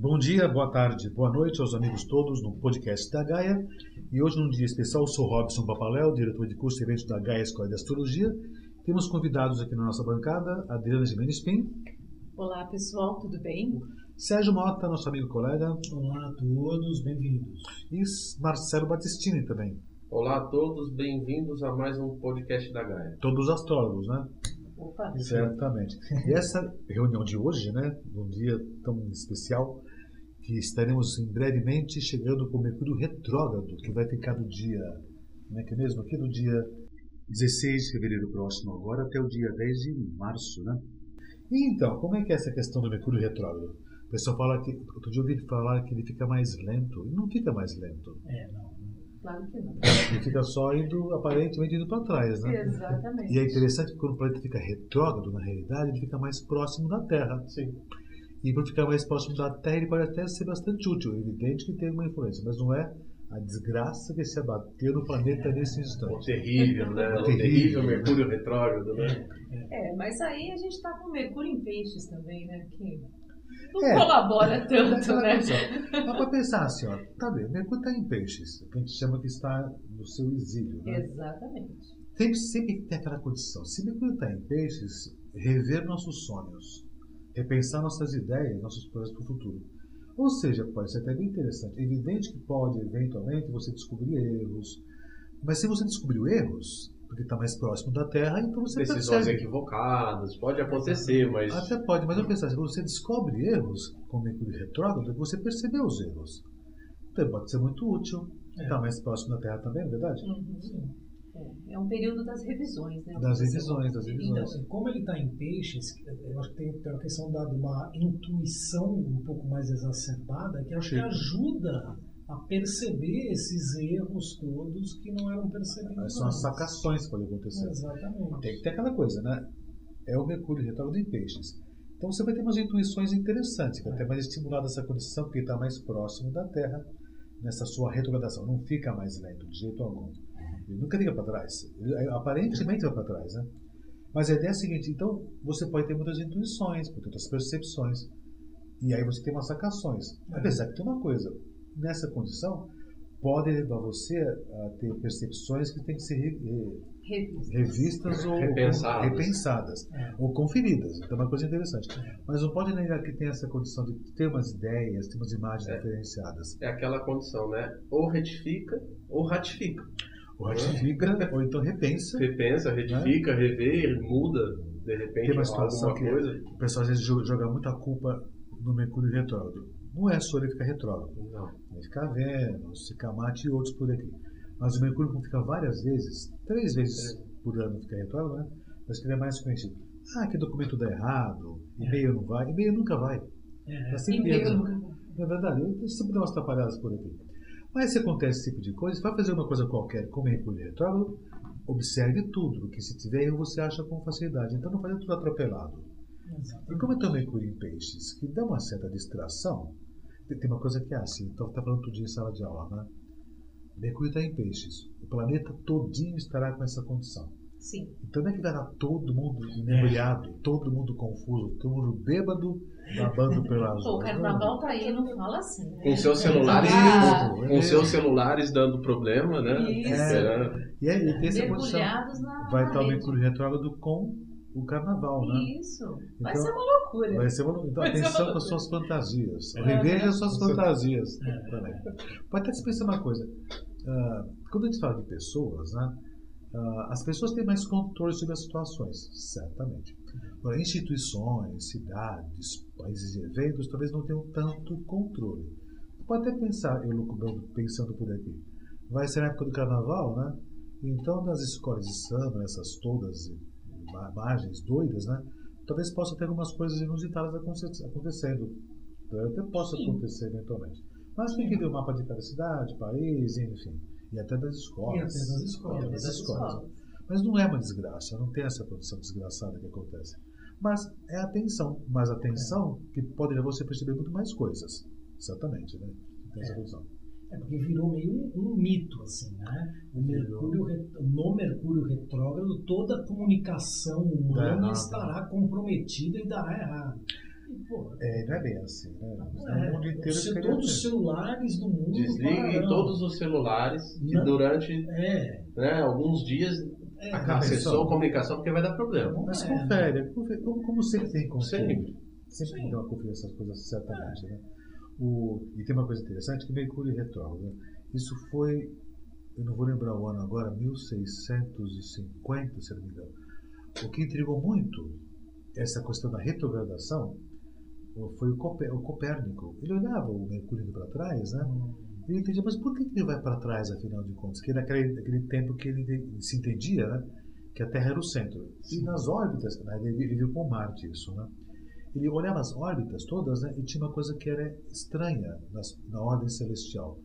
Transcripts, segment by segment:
Bom dia, boa tarde, boa noite aos amigos todos no podcast da Gaia. E hoje, num dia especial, sou Robson Papaléu, diretor de curso e eventos da Gaia Escola de Astrologia. Temos convidados aqui na nossa bancada, Adriana Jimenez Pim. Olá, pessoal, tudo bem? Sérgio Mota, nosso amigo colega. Olá a todos, bem-vindos. E Marcelo Batistini também. Olá a todos, bem-vindos a mais um podcast da Gaia. Todos astrólogos, né? Opa, Certamente. E essa reunião de hoje, né, num dia tão especial, que estaremos em brevemente chegando com o Mercúrio retrógrado, que vai ficar do dia, como é que é mesmo? Aqui do dia 16 de fevereiro próximo agora até o dia 10 de março, né? E então, como é que é essa questão do Mercúrio retrógrado? O pessoal fala que, outro dia eu ouvi falar que ele fica mais lento. Ele não fica mais lento. É, não. claro que não. Ele fica só indo, aparentemente, indo para trás, né? Exatamente. E é interessante que quando o planeta fica retrógrado, na realidade, ele fica mais próximo da Terra. Sim. E por ficar mais próximo da Terra, ele pode até ser bastante útil. É evidente que tem uma influência, mas não é a desgraça que se abateu no planeta nesse O instante. terrível, né? O Terrível. terrível Mercúrio retrógrado, né? É, mas aí a gente está com Mercúrio em peixes também, né? Que não É. colabora tanto, Aquela né? Dá para pensar assim, ó, tá bem, Mercúrio está em peixes, que a gente chama que está no seu exílio. Né? Exatamente. Sempre, sempre tem aquela condição. Se Mercúrio está em peixes, rever nossos sonhos, repensar nossas ideias, nossos planos para o futuro. Ou seja, pode ser até bem interessante. É evidente que pode, eventualmente, você descobrir erros. Mas se você descobriu erros, porque está mais próximo da Terra, então você Decisões percebe. equivocadas, pode acontecer, mas Até pode, mas eu pensar, se você descobre erros com Mercúrio retrógrado, você percebeu os erros. Então pode ser muito útil. É. Está mais próximo da Terra também, não é verdade? Uhum. É, é um período das revisões, né? Das revisões, das Então, revisões. como ele está em peixes, eu acho que tem, tem uma questão da, de uma intuição um pouco mais exacerbada, que acho que ajuda a perceber esses erros todos que não eram percebidos. São as sacações que podem acontecer. Exatamente. Tem que ter aquela coisa, né? É o Mercúrio retrógrado em peixes. Então você vai ter umas intuições interessantes, que até mais estimulada essa condição, porque está mais próximo da Terra nessa sua retrogradação. Não fica mais lento de jeito algum. Ele nunca fica para trás. Ele, é, aparentemente vai para trás, né? Mas a ideia é a seguinte: então você pode ter muitas intuições, muitas percepções. E aí você tem umas sacações. Apesar que tem uma coisa: nessa condição, pode levar você a ter percepções que têm que ser re- re- Revistas. revistas ou Repensadas. repensadas É. ou conferidas. Então é uma coisa interessante. Mas não pode negar que tem essa condição de ter umas ideias, ter umas imagens É. diferenciadas. é aquela condição, né? Ou retifica ou ratifica. Ou ratifica, ou então repensa. Repensa, retifica, revê, muda, de repente, Tem uma situação alguma que coisa. o pessoal às vezes jo- joga muita culpa no Mercúrio retrógrado. Não é só ele ficar retrógrado. Não. Vai ficar Vênus, ficar Marte e outros por aqui. Mas o Mercúrio, como fica várias vezes, três vezes por ano fica retrógrado, né? Mas que ele é mais conhecido. Ah, que documento dá errado, e-mail não vai. E-mail nunca vai. É. Tá sempre E-mail nunca vai. É verdade? Eu sempre dou umas atrapalhadas por aqui. Mas se acontece esse tipo de coisa, vai fazer uma coisa qualquer com Mercúrio retrógrado, observe tudo, porque se tiver erro você acha com facilidade. Então não fazer tudo atropelado. E Exatamente. como é também Mercúrio em peixes, que dá uma certa distração, tem uma coisa que é assim, então está falando tudo em sala de aula, né? Mercúrio está em peixes. O planeta todinho estará com essa condição. Sim. Então não é que vai estar todo mundo inebriado, todo mundo confuso, todo mundo bêbado, babando pelas Pô, o carnaval tá aí, não fala assim. né? Com seus celulares, Ah, com seus celulares dando problema, né? Isso. Esperando. E aí tem essa condição. Vai estar o. Mercúrio retrógrado com o carnaval, né? Isso. Vai Então, ser uma loucura. Vai ser uma... Então Vai atenção com as suas fantasias. É. Reveja as suas fantasias também. Pode até se pensar uma coisa. ah, quando a gente fala de pessoas, né? Ah, as pessoas têm mais controle sobre as situações, certamente. Agora, instituições, cidades, países e eventos talvez não tenham tanto controle. Pode até pensar, eu lucubrando, pensando por aqui, vai ser na época do carnaval, né? Então, nas escolas de samba, essas todas ima- imagens doidas, né? Talvez possa ter algumas coisas inusitadas aconte- acontecendo. Até possa Sim. acontecer eventualmente. Mas tem que ver o mapa de cada cidade, país, enfim. E até das escolas. E até das escolas. Até Das escolas. escolas. Mas não é uma desgraça, não tem essa condição desgraçada que acontece. Mas é atenção, mas atenção que pode levar você a perceber muito mais coisas. Exatamente, né? Tem essa É. É porque virou meio um, um mito, assim, né? O Mercúrio, no Mercúrio retrógrado, toda a comunicação humana estará comprometida e dará errado. É, não é bem assim, né? não o é. mundo inteiro Se todos os celulares do mundo. Desliguem pararão. todos os celulares que Não. durante É. né, alguns dias é acessou a comunicação porque vai dar problema. Mas É. confere, confere, como, como sempre tem confere. Sempre. Sempre Sim. tem uma confere essas coisas, certamente. Né? O, e tem uma coisa interessante, que Mercúrio retrógrado. né? Isso foi, eu não vou lembrar o ano agora, 1650, se não me engano. O que intrigou muito essa questão da retrogradação foi o, Copé- o Copérnico. Ele olhava o Mercúrio indo para trás, né? Ele entendia, mas por que ele vai para trás, afinal de contas? Que naquele, naquele tempo que ele se entendia, né? Que a Terra era o centro. E nas órbitas, né, ele, ele viu com Marte isso, né? Ele olhava as órbitas todas, né? E tinha uma coisa que era estranha nas, na ordem celestial.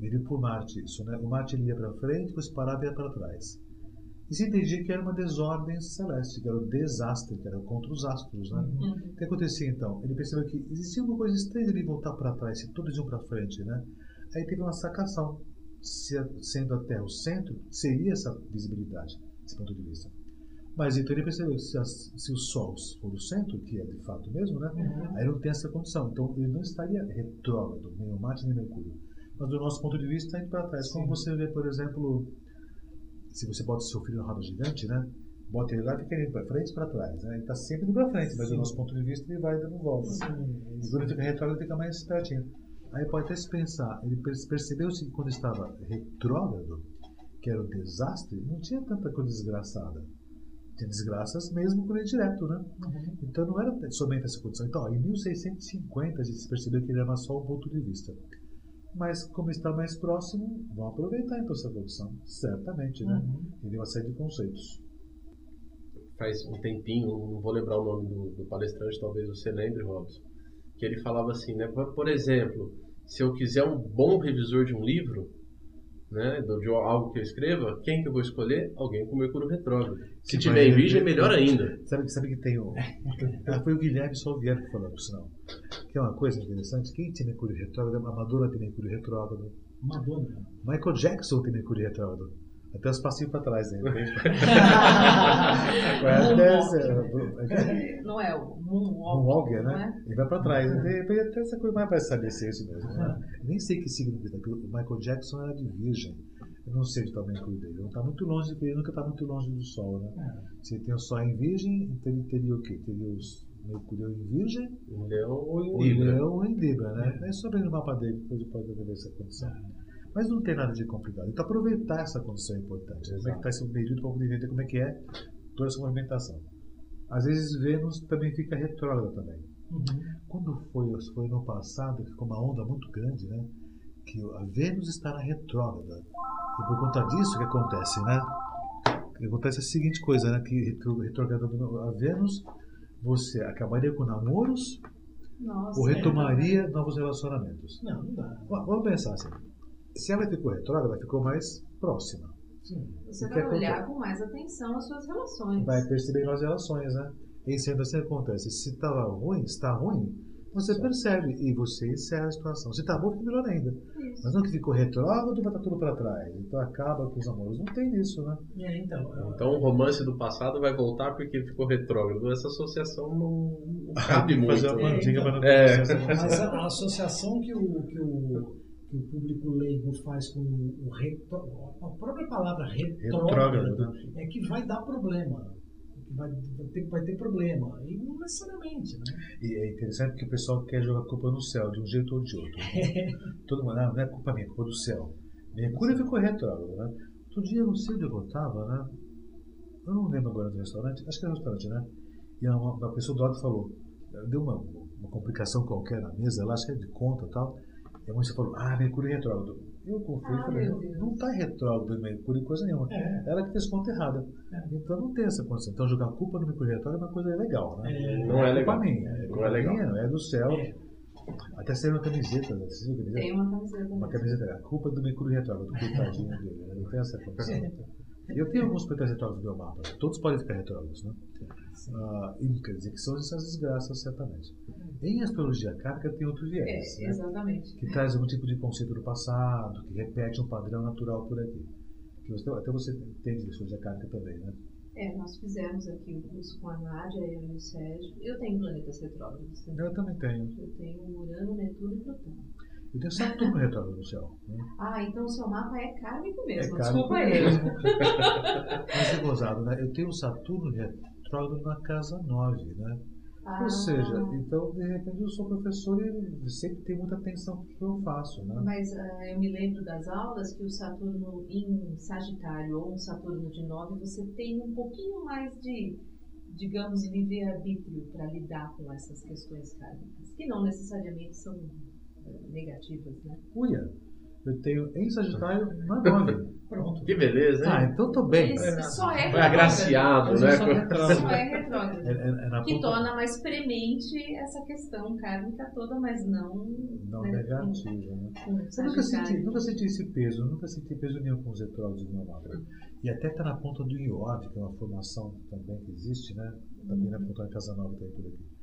Ele viu por Marte isso, né? O Marte ele ia para frente, depois parava e ia para trás. E se entendia que era uma desordem celeste, que era o desastre, que era contra os astros, né? Uhum. O que acontecia então? Ele percebeu que existia uma coisa estranha de voltar para trás, se todos iam para frente, né? Aí teve uma sacação. Se sendo a Terra o centro, seria essa visibilidade, desse ponto de vista. Mas então ele percebeu que se, as- se o Sol for o centro, que é de fato mesmo, né? Aí não tem essa condição. Então ele não estaria retrógrado, nem o Marte nem o Mercúrio. Mas do nosso ponto de vista, está indo para trás. Como Sim. você vê, por exemplo, se você bota seu filho na roda gigante, né? Bota ele lá e fica indo para frente e para trás. Né? Ele está sempre indo para frente, mas do nosso ponto de vista, ele vai dando voltas. Sim, E quando ele fica retrógrado, ele fica mais pertinho. Aí pode até se pensar, ele per- percebeu-se que quando estava retrógrado, que era o desastre, não tinha tanta coisa desgraçada. Tinha desgraças mesmo quando ele é direto, né? Então não era somente essa condição. Então, ó, em 1650 a gente percebeu que ele era só um ponto de vista. Mas como está mais próximo, vão aproveitar então essa condição. Certamente, né? Uhum. Ele tem uma série de conceitos. Faz um tempinho, não vou lembrar o nome do, do palestrante, talvez você lembre, Robson, que ele falava assim, né? Por, por exemplo, se eu quiser um bom revisor de um livro, né, de algo que eu escreva, quem que eu vou escolher? Alguém com Mercúrio retrógrado. Se tiver em virgem, rever- melhor ainda. Sabe, sabe que tem o. Ah, foi o Guilherme Solvier que falou, por sinal. Que é uma coisa interessante. Quem tem Mercúrio retrógrado, a Madonna tem Mercúrio retrógrado. Madonna. Michael Jackson tem Mercúrio retrógrado. Até os passinhos para trás, né? Até ser- Não é o Moonwalker, Moonwalker, não né? é? Ele vai para trás. De repente até essa coisa mais vai saber se é isso mesmo. Né? Nem sei que signo que tá, o Michael Jackson era de virgem. Eu não sei tal Mercúrio dele. Ele não está muito longe, ele nunca está muito longe do Sol, né? Se ele tem o Sol em virgem, então ele teria o quê? Teria os Mercúrio em virgem Em Leão ou em Libra. Leão ou em Libra, né? É só ver no mapa dele, depois pode ver essa condição. Mas não tem nada de complicado. Então aproveitar essa condição é importante. Como é que está esse período para poder entender como é que é toda essa movimentação. Às vezes Vênus também fica retrógrada também. Uhum. Quando foi, foi no passado, ficou uma onda muito grande, né? Que a Vênus está na retrógrada. E por conta disso, o que acontece, né? O que acontece é a seguinte coisa, né? Que retrogradando a Vênus, você acabaria com namoros Nossa, ou retomaria novos relacionamentos. Não, não dá. Va- Vamos pensar assim. Se ela ficou retrógrada, ela ficou mais próxima. Sim. Você vai olhar acontece? com mais atenção as suas relações. Vai perceber nas relações, né? E sendo assim acontece. Se estava ruim, está ruim, você percebe e você encerra a situação. Se está bom, fica melhor ainda. Isso. Mas não que ficou retrógrado, vai estar tudo para trás. Então acaba com os amores. Não tem isso, né? É, então. Então o romance do passado vai voltar porque ficou retrógrado. Essa associação não não cabe muito. Fazer uma né? mandinga para não É. Mas a, a associação que o, que, o, que o público leigo faz com o retro, a própria palavra retrógrado Retrógrado, é que vai dar problema. Vai, ter, vai ter problema. E não necessariamente, né? E é interessante que o pessoal quer jogar a culpa no céu, de um jeito ou de outro. Todo mundo, não, não é culpa minha, é culpa do céu. Mercúrio ficou retrógrado, né? Outro dia, não sei onde eu estava, né? Eu não lembro agora do restaurante, acho que era restaurante, né? E uma, uma pessoa do lado falou, deu uma, uma complicação qualquer na mesa, lá, acho que é de conta e tal. E a moça falou, ah, Mercúrio retrógrado. Eu confio e Ah, falei, não, não está retrógrado Mercúrio coisa nenhuma. É. Ela que fez conta errada. Então não tem essa condição. Então jogar culpa no Mercúrio retrógrado é uma coisa legal, né? É, Não é legal. culpa minha. É Não culpa é legal. minha, não é do céu. É. Até saiu uma camiseta, né? Você viu a camiseta? Tem uma camiseta. Uma camiseta, a culpa do Mercúrio retrógrado, coitadinho dele, né? não tem essa condição. Eu tenho alguns planetas retrógrados no meu mapa, todos podem ficar retrógrados, né? Ah, e quer dizer que são essas desgraças, certamente. Em astrologia kármica tem outro viés, É, né? exatamente. que traz algum tipo de conceito do passado, que repete um padrão natural por aqui. Que você, até você entende de astrologia kármica também, né? É, nós fizemos aqui o curso com a Nádia, e o Sérgio. Eu tenho planetas retrógrados também. Eu também tenho. Eu tenho Urano, Netuno e Plutão. Eu tenho Saturno retrógrado no céu. Né? Ah, então o seu mapa é kármico mesmo. É Desculpa aí. mesmo. Mas é gozado, né? Eu tenho Saturno retrógrado na casa 9, né? Ah, Ou seja, então de repente eu sou professor e sempre tenho muita atenção pro que eu faço, né? Mas ah, eu me lembro das aulas que o Saturno em Sagitário ou um Saturno de 9, você tem um pouquinho mais de, digamos, livre-arbítrio para lidar com essas questões kármicas, que não necessariamente são eh, negativas, né? Uia, eu tenho em Sagitário na 9. Pronto. Que beleza, hein? Ah, então tô bem. Ele só é Foi agraciado, né? retrógrado. Só é retrógrado. É, é, é Que ponta- torna mais premente essa questão kármica toda, mas não. Não né, negativa, né? Eu nunca senti, nunca senti esse peso, eu nunca senti peso nenhum com os retrógrados no meu mapa. E até tá na ponta do iode, que é uma formação também que existe, né? Também na ponta da Casa Nova tem tudo aqui.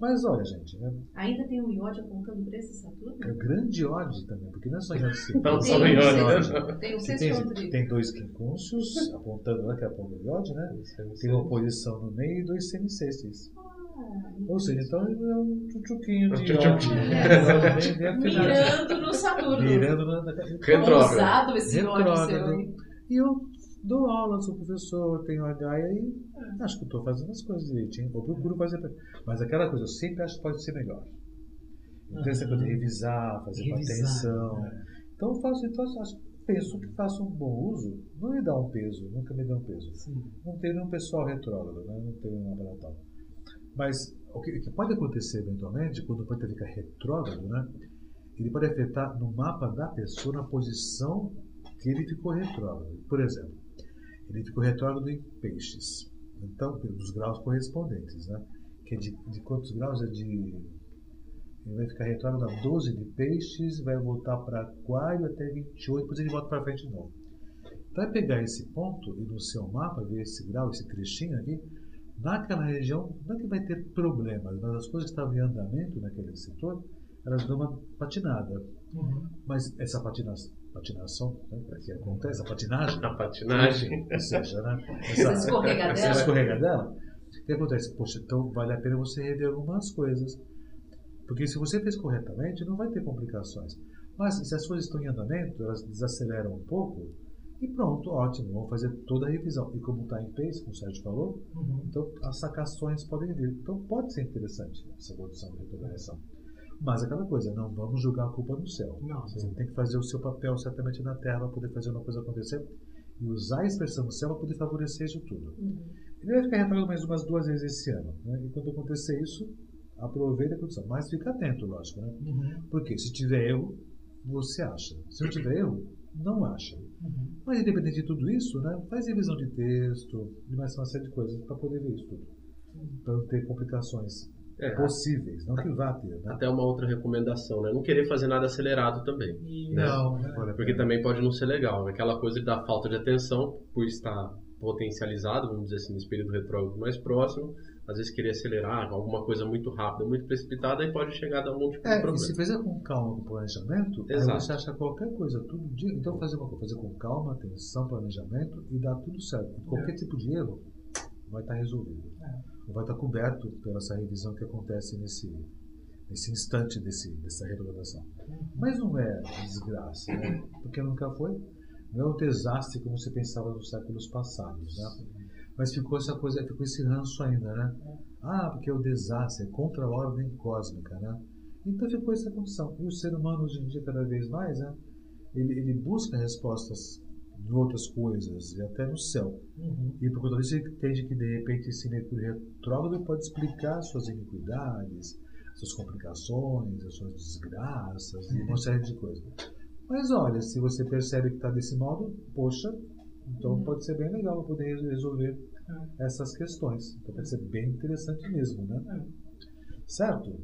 Mas olha, gente, né? Ainda tem um iode apontando para esse Saturno? é o grande iode também, porque não é só iode Tem só um no iode, sexto- né? Tem o Que sexto tem, tem dois quincúncios apontando lá que é a ponta do iode, né? Tem uma oposição no meio e dois semicestes. Ah, Ou seja, então é um tchutchuquinho de Um iode. tchutchuquinho. né? Mirando no Saturno. Mirando na, na, Retrógrado. Ousado esse iode seu. Retrógrado. E eu dou aula, sou professor, tenho H e aí acho que estou fazendo as coisas direitinho. Procuro fazer. Mas aquela coisa, eu sempre acho que pode ser melhor. Então, essa coisa de revisar, fazer com Revisar, atenção. né? Então, eu faço, então, acho, penso que faço um bom uso, não me dá um peso, nunca me dá um peso. Sim. Não tenho nenhum pessoal retrógrado, né? não tenho para tal. Mas o que, que pode acontecer eventualmente, quando o planeta fica retrógrado, né? ele pode afetar no mapa da pessoa na posição que ele ficou retrógrado. Por exemplo, ele retrógrado em peixes. Então, dos graus correspondentes, né? Que é de, de quantos graus? É de. Ele vai ficar retrógrado a 12 de peixes, vai voltar para aquário até 28, depois ele volta para frente de novo. Então, é pegar esse ponto e no seu mapa ver esse grau, esse trechinho aqui, naquela região, não é que vai ter problemas, mas as coisas que estavam em andamento naquele setor, elas dão uma patinada. Uhum. Mas essa patina, patinação, né, que acontece, a patinagem, A patinagem. ou seja, né, Essa escorregadela. essa escorregadela, o que acontece? Poxa, então vale a pena você rever algumas coisas. Porque se você fez corretamente, não vai ter complicações. Mas se as coisas estão em andamento, elas desaceleram um pouco, e pronto, ótimo, vamos fazer toda a revisão. E como está em pace, como o Sérgio falou, Uhum. então as sacações podem vir. Então pode ser interessante essa evolução de retrogradação. Mas aquela coisa, não vamos jogar a culpa no céu. Não, Você tem que fazer o seu papel certamente na Terra para poder fazer uma coisa acontecer e usar a expressão do céu para poder favorecer isso tudo. Uhum. Ele vai ficar retrógrado mais umas duas vezes esse ano. Né? E quando acontecer isso, aproveita a condição. Mas fica atento, lógico. Né? Uhum. Porque se tiver erro, você acha. Se não tiver erro, não acha. Uhum. Mas independente de tudo isso, né, faz revisão de texto e mais uma série de coisas para poder ver isso tudo. Para não ter complicações É, possíveis, não que vá ter. Né? até uma outra recomendação, né? Não querer fazer nada acelerado também. E- Não, não a Porque também pode não ser legal. Aquela coisa da falta de atenção, por estar potencializado, vamos dizer assim, nesse período retrógrado mais próximo, às vezes querer acelerar alguma coisa muito rápida, muito precipitada, e pode chegar a dar um monte de É, e problema. se fizer com calma com planejamento, aí Exato. você acha qualquer coisa, tudo dia. Então fazer uma coisa, fazer com calma, atenção, planejamento e dar tudo certo. E Qualquer tipo de erro vai estar resolvido. Ou vai estar coberto pela essa revisão que acontece nesse, nesse instante desse, dessa retrogradação. Mas não é desgraça, né? Porque nunca foi. Não é um desastre como se pensava nos séculos passados, né? Mas ficou essa coisa, ficou esse ranço ainda, né? Ah, porque é o desastre, é contra a ordem cósmica, né? Então ficou essa condição. E o ser humano hoje em dia, cada vez mais, né? Ele, ele busca respostas em outras coisas, e até no céu. Uhum. E por conta disso, ele entende que, de repente, esse Mercúrio retrógrado pode explicar suas iniquidades, suas complicações, as suas desgraças e uma série de coisas. Mas olha, se você percebe que está desse modo, poxa, então pode ser bem legal poder resolver essas questões. Então pode ser bem interessante mesmo, né? Certo?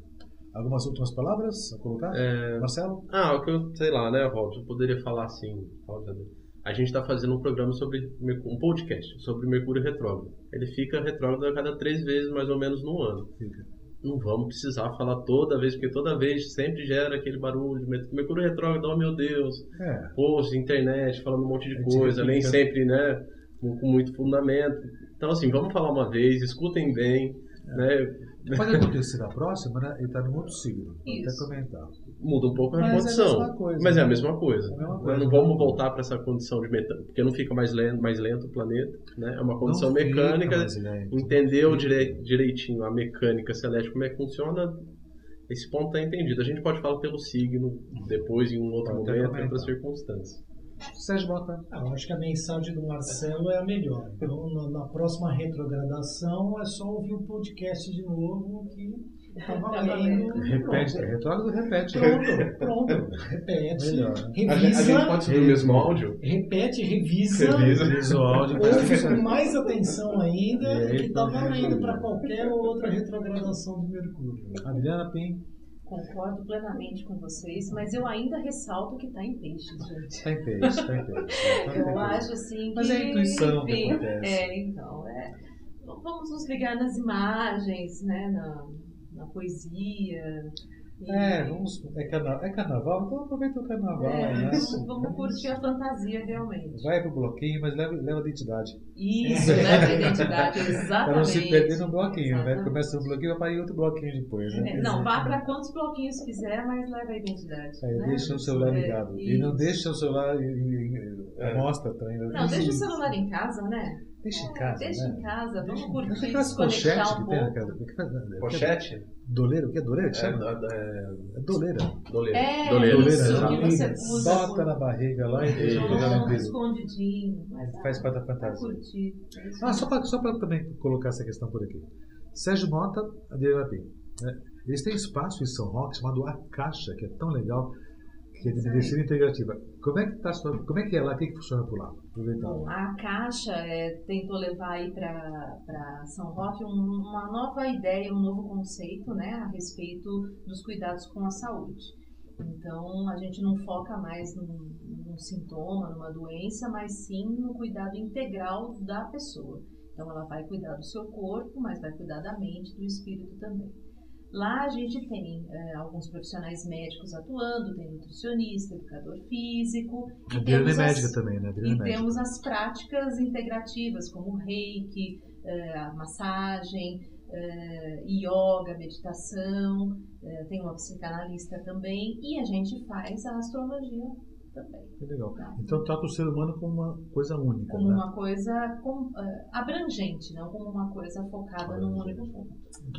Algumas últimas palavras a colocar? É, Marcelo? Ah, o que eu sei lá, né, Robson? Eu poderia falar assim. olha, A gente está fazendo um programa sobre um podcast sobre Mercúrio retrógrado. Ele fica retrógrado a cada três vezes, mais ou menos, no ano. Fica. Não vamos precisar falar toda vez, porque toda vez sempre gera aquele barulho Mercúrio retrógrado, oh meu Deus, É. post, internet, falando um monte de coisa, nem fica- sempre, né, com, muito fundamento. Então, assim, vamos falar uma vez, escutem bem. Né? Pode acontecer na próxima, né? Ele está no outro signo. Vou até comentar. Muda um pouco a condição. É a coisa, mas é a mesma coisa. É a mesma coisa. Não vamos voltar para essa condição de metano, porque não fica mais lento, mais lento o planeta. Né? É uma condição não mecânica. Entendeu dire, direitinho a mecânica celeste, como é que funciona, esse ponto está entendido. A gente pode falar pelo signo depois, em um outro pode momento, em outras circunstâncias. Sérgio Bota. Ah, eu acho que a mensagem do Marcelo é a melhor. Então, na, na próxima retrogradação, é só ouvir o podcast de novo que tá valendo. Repete, retrógrado repete. Pronto, pronto. Repete. Melhor. Revisa. A gente, a gente pode subir o mesmo áudio? Repete, revisa. Revisa o áudio. Ouve com mais atenção ainda, que tá valendo para qualquer outra retrogradação do Mercúrio. Adriana Pim. Concordo plenamente com vocês, mas eu ainda ressalto que está em peixes, gente. Está em peixes, está em peixes. Eu acho assim que. Mas é a intuição enfim, que acontece. É, então. É, vamos nos ligar nas imagens, né, na, na poesia. É, vamos. É, carna, é carnaval? Então aproveita o carnaval, é, né? Vamos, curtir a fantasia realmente. Vai pro bloquinho, mas leva, leva a identidade. Isso, leva a identidade, exatamente. Para não se perder no bloquinho, né? exatamente. né? Começa um bloquinho, vai para ir outro bloquinho depois, né? É, não, vá para quantos bloquinhos quiser, mas leva a identidade. É, né? Deixa o celular ligado. e não deixa o celular em, em, é. mostra também. Né? Não, deixa o celular em casa, né? Deixa em casa. Deixa né? em casa, vamos curtir. Deixa aquelas pochetes um que tem na casa. Pochete? Doleira, o que é doleira que chama? É, é, é doleira. Doleira. É, doleira. Isso, que você usa Bota por... na barriga lá e deixa jogando em Escondidinho. Faz parte da fantasia. Ah, só para só também colocar essa questão por aqui. Sérgio Mota, Adriana Pinto. Né? Eles têm espaço em São Roque chamado A Caixa, que é tão legal que é de medicina integrativa. Como é que tá como é que é lá? O que, que funciona por lá? Bom, a Caixa é, tentou levar aí para São Roque um, uma nova ideia, um novo conceito, né, a respeito dos cuidados com a saúde. Então, a gente não foca mais num, num sintoma, numa doença, mas sim no cuidado integral da pessoa. Então, ela vai cuidar do seu corpo, mas vai cuidar da mente, do espírito também. Lá a gente tem é, alguns profissionais médicos atuando, tem nutricionista, educador físico. A Adriana é médica também, né? Adriana e é temos as práticas integrativas, como reiki, é, a massagem, é, yoga, meditação, é, tem uma psicanalista também, e a gente faz a astrologia também. Que legal. Tá? Então trata o ser humano como uma coisa única. Como né? uma coisa com, uh, abrangente, não como uma coisa focada num único ponto.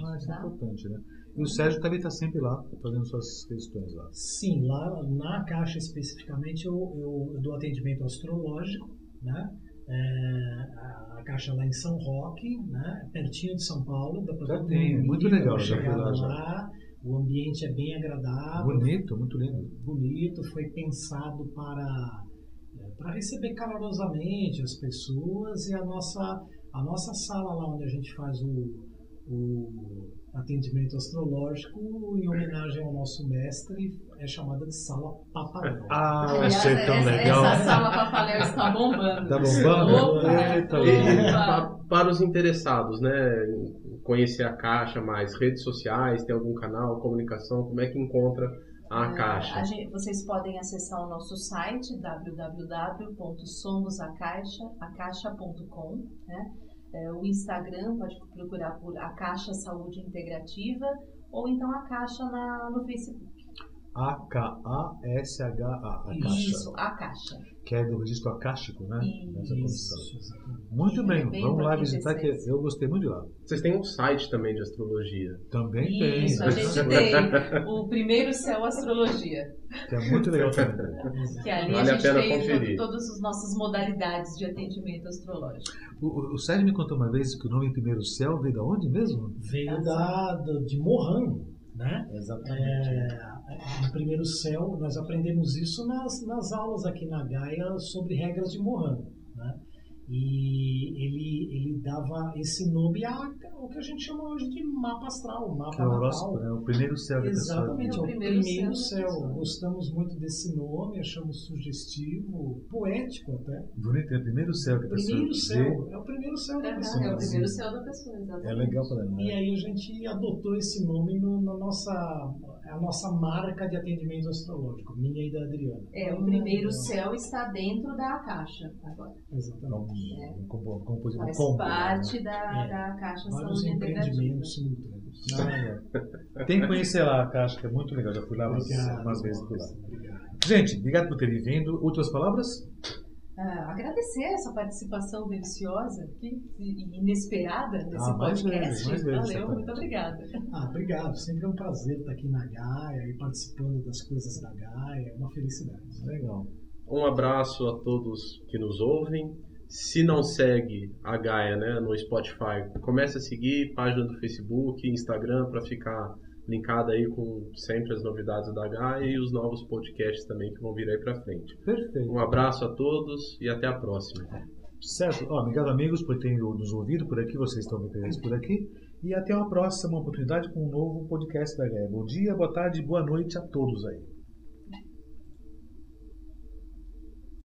Ah, isso é tá? é importante, né? E o Sérgio também está sempre lá, fazendo suas questões lá. Sim, lá na Caixa especificamente eu, eu, eu dou atendimento astrológico, né? É, a Caixa lá em São Roque, né? pertinho de São Paulo. Dá já tem, muito legal. Já chegar lá, já. O ambiente é bem agradável. Bonito, muito lindo. Bonito, foi pensado para, é, para receber calorosamente as pessoas e a nossa, a nossa sala lá onde a gente faz o, o atendimento astrológico em homenagem ao nosso mestre é chamada de sala Papaléu. Ah, Aliás, achei tão essa, legal. Essa sala Papaléu está bombando. Está bombando? Eita, e, para, para os interessados, né, conhecer a Caixa mais, redes sociais, tem algum canal, comunicação, como é que encontra a é, Caixa? A gente, vocês podem acessar o nosso site www.somosacaixa.com, né? É, o Instagram, pode procurar por a Caixa Saúde Integrativa ou então a Caixa na, no Facebook. A-K-A-S-H-A, a Caixa. Isso, a Caixa. Que é do registro acástico, né? Isso. Muito bem, é bem vamos lá visitar, que eu gostei muito de lá. Vocês têm um site também de astrologia. Também tem. Isso, a gente tem o Primeiro Céu Astrologia. Que é muito legal também. que ali vale a, gente a pena tem conferir. todas as nossas modalidades de atendimento astrológico. O, o Sérgio me contou uma vez que o nome Primeiro Céu veio de onde mesmo? Veio da, de Mohan, né? Exatamente. É, no primeiro céu, nós aprendemos isso nas, nas aulas aqui na Gaia sobre regras de Mohan. Né? E ele, ele dava esse nome ao que a gente chama hoje de mapa astral, mapa é o horóscopo, né? O primeiro céu que Exatamente, é o primeiro, primeiro céu. céu. Gostamos muito desse nome, achamos sugestivo, poético até. Bonito, é o primeiro céu que a pessoa Primeiro céu, é o primeiro céu da pessoa. É o primeiro céu da pessoa, exatamente. É legal para E aí a gente adotou esse nome no, na nossa é a nossa marca de atendimento astrológico, minha e da Adriana. É, o primeiro céu está dentro da caixa agora. Exatamente. É. Um um combo- um Faz combo, parte né? da, É. da caixa Vários saúde empreendimentos simultâneos. Não, é. Tem que conhecer lá a caixa, que é muito legal. Já fui lá umas, Obrigado, umas vezes por lá. Obrigado. Gente, obrigado por terem vindo. Outras palavras? Ah, agradecer essa participação deliciosa aqui, e inesperada nesse Ah, mais podcast. vezes, mais vezes, Valeu, certamente. muito obrigada. Ah, obrigado. Sempre é um prazer estar aqui na Gaia e participando das coisas da Gaia. É uma felicidade. Legal. Um abraço a todos que nos ouvem. Se não segue a Gaia né, no Spotify, comece a seguir página do Facebook, Instagram para ficar linkado aí com sempre as novidades da Gaia e os novos podcasts também que vão vir aí para frente. Perfeito. Um abraço a todos e até a próxima. Certo. Ó, obrigado, amigos, por terem nos ouvido por aqui. Vocês estão me presentes por aqui. E até uma próxima oportunidade com um novo podcast da Gaia. Bom dia, boa tarde, boa noite a todos aí.